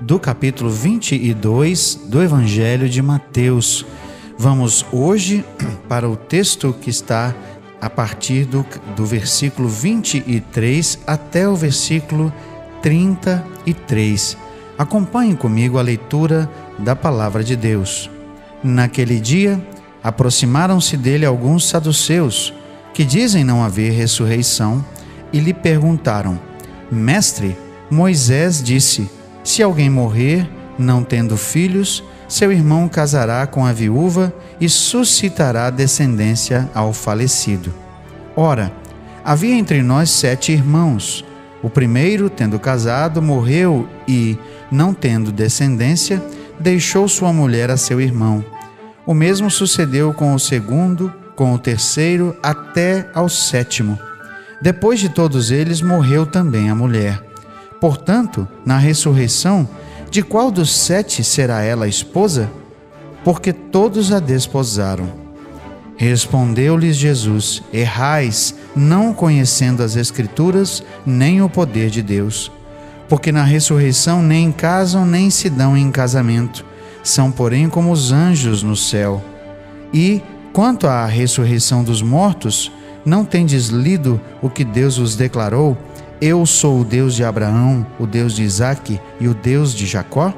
do capítulo 22 do Evangelho de Mateus. Vamos hoje para o texto que está a partir do, do versículo 23 até o versículo 33. Acompanhe comigo a leitura da palavra de Deus. Naquele dia, aproximaram-se dele alguns saduceus, que dizem não haver ressurreição, e lhe perguntaram: Mestre, Moisés disse: se alguém morrer, não tendo filhos, seu irmão casará com a viúva e suscitará descendência ao falecido. Ora, havia entre nós sete irmãos. O primeiro, tendo casado, morreu e, não tendo descendência, deixou sua mulher a seu irmão. O mesmo sucedeu com o segundo, com o terceiro, até ao sétimo. Depois de todos eles, morreu também a mulher. Portanto, na ressurreição, de qual dos sete será ela esposa? Porque todos a desposaram. Respondeu-lhes Jesus: Errais, não conhecendo as Escrituras, nem o poder de Deus. Porque na ressurreição nem casam nem se dão em casamento, são, porém, como os anjos no céu. E, quanto à ressurreição dos mortos, não tendes lido o que Deus vos declarou? Eu sou o Deus de Abraão, o Deus de Isaque e o Deus de Jacó?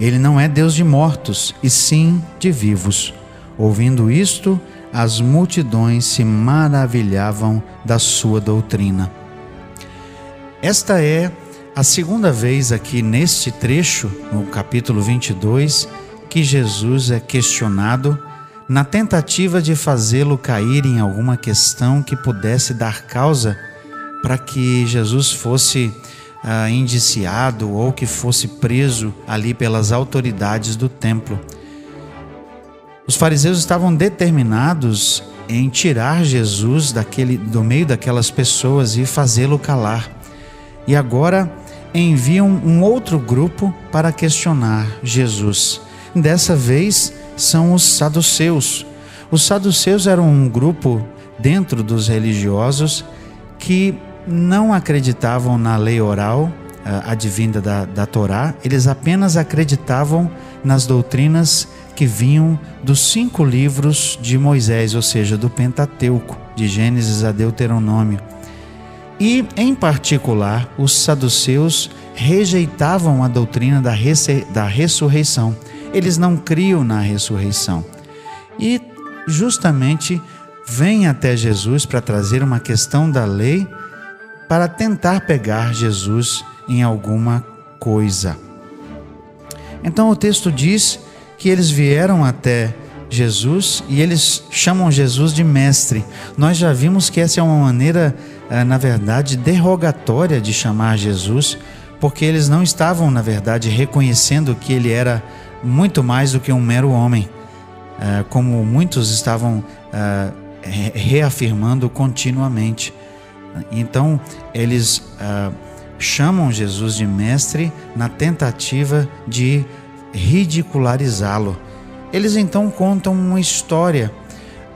Ele não é Deus de mortos, e sim de vivos. Ouvindo isto, as multidões se maravilhavam da sua doutrina. Esta é a segunda vez aqui neste trecho, no capítulo 22, que Jesus é questionado na tentativa de fazê-lo cair em alguma questão que pudesse dar causa para que Jesus fosse ah, indiciado ou que fosse preso ali pelas autoridades do templo. Os fariseus estavam determinados em tirar Jesus daquele, do meio daquelas pessoas e fazê-lo calar. E agora enviam um outro grupo para questionar Jesus. Dessa vez são os saduceus. Os saduceus eram um grupo dentro dos religiosos que não acreditavam na lei oral uh, advinda da, da Torá, eles apenas acreditavam nas doutrinas que vinham dos cinco livros de Moisés, ou seja, do Pentateuco, de Gênesis a Deuteronômio. E, em particular, os saduceus rejeitavam a doutrina da, da ressurreição. Eles não criam na ressurreição. E, justamente, vêm até Jesus para trazer uma questão da lei para tentar pegar Jesus em alguma coisa. Então o texto diz que eles vieram até Jesus e eles chamam Jesus de mestre. Nós já vimos que essa é uma maneira, eh, na verdade, derrogatória de chamar Jesus, porque eles não estavam, na verdade, reconhecendo que ele era muito mais do que um mero homem, eh, como muitos estavam eh, reafirmando continuamente. Então, eles ah, chamam Jesus de mestre na tentativa de ridicularizá-lo. Eles então contam uma história,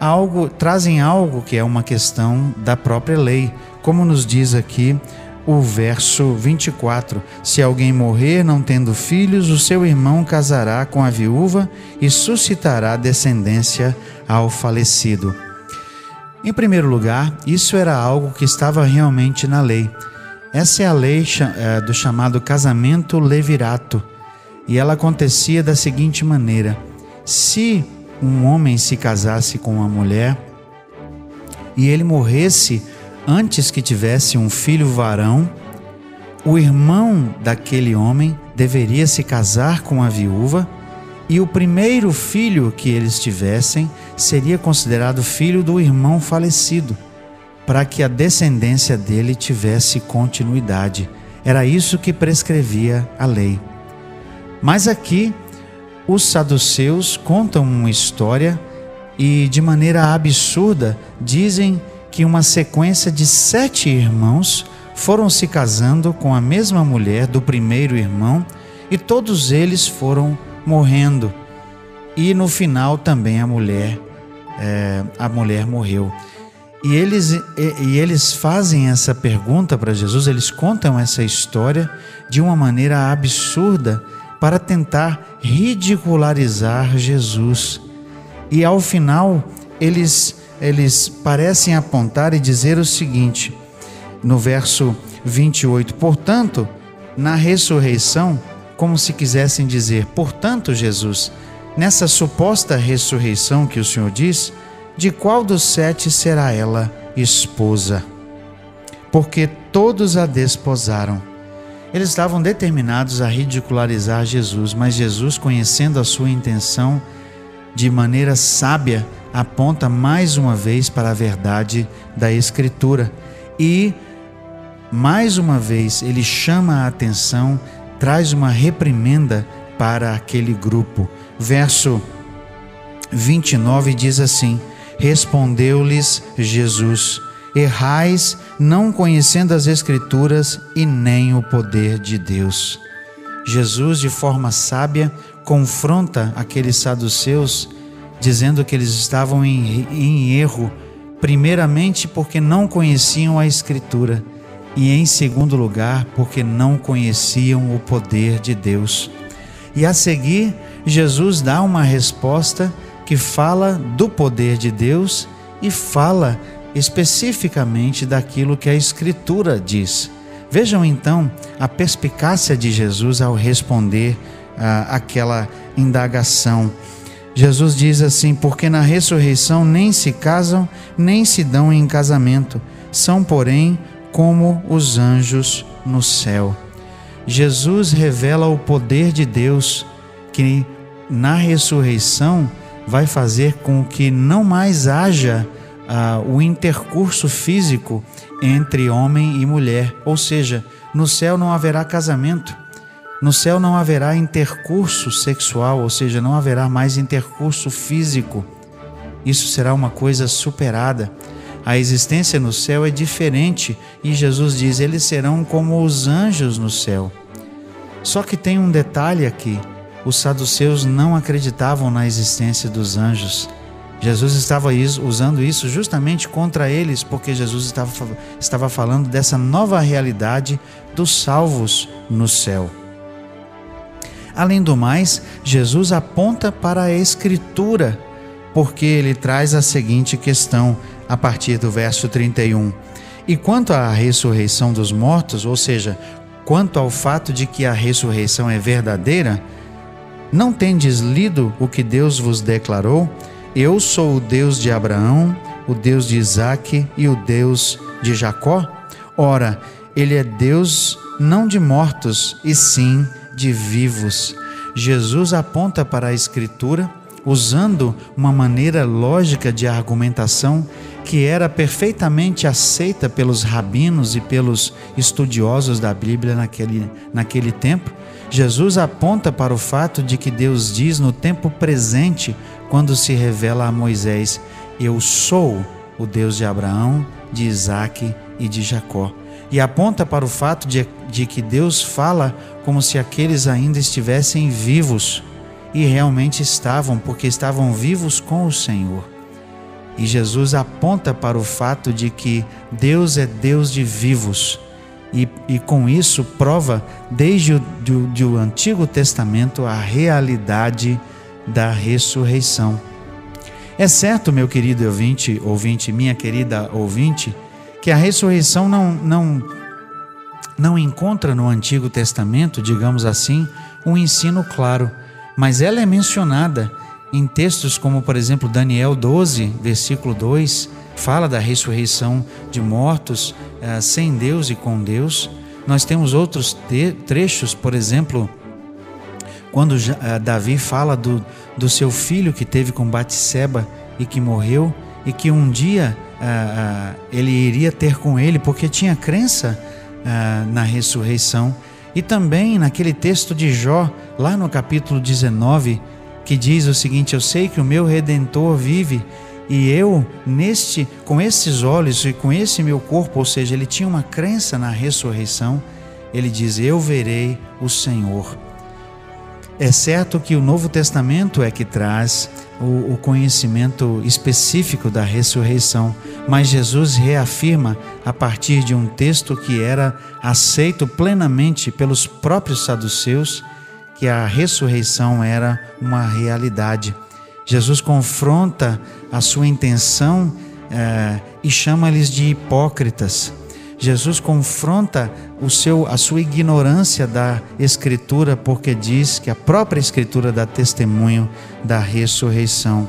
algo, trazem algo que é uma questão da própria lei, como nos diz aqui o verso 24: Se alguém morrer não tendo filhos, o seu irmão casará com a viúva e suscitará descendência ao falecido. Em primeiro lugar, isso era algo que estava realmente na lei. Essa é a lei é, do chamado casamento levirato. E ela acontecia da seguinte maneira: se um homem se casasse com uma mulher e ele morresse antes que tivesse um filho varão, o irmão daquele homem deveria se casar com a viúva e o primeiro filho que eles tivessem seria considerado filho do irmão falecido, para que a descendência dele tivesse continuidade. Era isso que prescrevia a lei. Mas aqui os saduceus contam uma história e, de maneira absurda, dizem que uma sequência de sete irmãos foram se casando com a mesma mulher do primeiro irmão e todos eles foram morrendo. E no final também a mulher, é, a mulher morreu. E eles, e, eles fazem essa pergunta para Jesus, eles contam essa história de uma maneira absurda para tentar ridicularizar Jesus. E ao final, eles, eles parecem apontar e dizer o seguinte, no verso 28, portanto, na ressurreição, como se quisessem dizer, portanto, Jesus, nessa suposta ressurreição que o Senhor diz, de qual dos sete será ela esposa? Porque todos a desposaram. Eles estavam determinados a ridicularizar Jesus, mas Jesus, conhecendo a sua intenção, de maneira sábia, aponta mais uma vez para a verdade da Escritura e, mais uma vez, ele chama a atenção, traz uma reprimenda para aquele grupo. Verso 29 diz assim: Respondeu-lhes Jesus: Errais, não conhecendo as Escrituras e nem o poder de Deus. Jesus, de forma sábia, confronta aqueles saduceus, dizendo que eles estavam em, em erro, primeiramente porque não conheciam a Escritura, e em segundo lugar, porque não conheciam o poder de Deus. E a seguir, Jesus dá uma resposta que fala do poder de Deus e fala especificamente daquilo que a Escritura diz. Vejam então a perspicácia de Jesus ao responder ah, aquela indagação. Jesus diz assim: Porque na ressurreição nem se casam, nem se dão em casamento, são, porém, como os anjos no céu. Jesus revela o poder de Deus que na ressurreição vai fazer com que não mais haja ah, o intercurso físico entre homem e mulher, ou seja, no céu não haverá casamento, no céu não haverá intercurso sexual, ou seja, não haverá mais intercurso físico. Isso será uma coisa superada. A existência no céu é diferente e Jesus diz: eles serão como os anjos no céu. Só que tem um detalhe aqui os saduceus não acreditavam na existência dos anjos. Jesus estava usando isso justamente contra eles, porque Jesus estava, estava falando dessa nova realidade dos salvos no céu. Além do mais, Jesus aponta para a Escritura, porque ele traz a seguinte questão a partir do verso 31. E quanto à ressurreição dos mortos, ou seja, quanto ao fato de que a ressurreição é verdadeira, não tendes lido o que Deus vos declarou? Eu sou o Deus de Abraão, o Deus de Isaque e o Deus de Jacó? Ora, ele é Deus não de mortos, e sim de vivos. Jesus aponta para a Escritura usando uma maneira lógica de argumentação que era perfeitamente aceita pelos rabinos e pelos estudiosos da Bíblia naquele, naquele tempo Jesus aponta para o fato de que Deus diz no tempo presente, quando se revela a Moisés: Eu sou o Deus de Abraão, de Isaac e de Jacó. E aponta para o fato de, de que Deus fala como se aqueles ainda estivessem vivos. E realmente estavam, porque estavam vivos com o Senhor. E Jesus aponta para o fato de que Deus é Deus de vivos e, e com isso prova desde o do, do Antigo Testamento a realidade da ressurreição. É certo, meu querido ouvinte, ouvinte, minha querida ouvinte, que a ressurreição não, não, não encontra no Antigo Testamento, digamos assim, um ensino claro, mas ela é mencionada em textos como, por exemplo, Daniel 12, versículo 2, fala da ressurreição de mortos uh, sem Deus e com Deus. Nós temos outros trechos, por exemplo, quando uh, Davi fala do, do seu filho que teve com Batseba e que morreu, e que um dia uh, ele iria ter com ele, porque tinha crença na ressurreição. E também naquele texto de Jó, lá no capítulo 19, que diz o seguinte: Eu sei que o meu redentor vive e eu neste com esses olhos e com esse meu corpo, ou seja, ele tinha uma crença na ressurreição. Ele diz: Eu verei o Senhor. É certo que o Novo Testamento é que traz o, o, conhecimento específico da ressurreição, mas Jesus reafirma a partir de um texto que era aceito plenamente pelos próprios saduceus que a ressurreição era uma realidade. Jesus confronta a sua intenção eh, e chama-lhes de hipócritas. Jesus confronta o seu, a sua ignorância da Escritura, porque diz que a própria Escritura dá testemunho da ressurreição.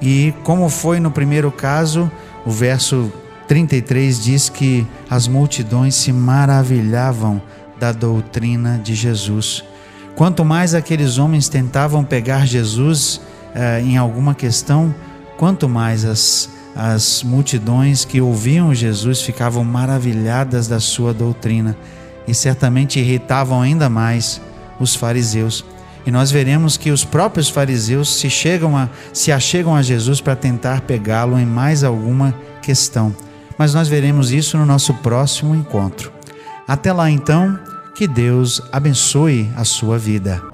E como foi no primeiro caso, o verso 33 diz que as multidões se maravilhavam da doutrina de Jesus. Quanto mais aqueles homens tentavam pegar Jesus eh, em alguma questão, quanto mais as as multidões que ouviam Jesus ficavam maravilhadas da sua doutrina e certamente irritavam ainda mais os fariseus. E nós veremos que os próprios fariseus se, chegam a, se achegam a Jesus para tentar pegá-lo em mais alguma questão. Mas nós veremos isso no nosso próximo encontro. Até lá então, que Deus abençoe a sua vida.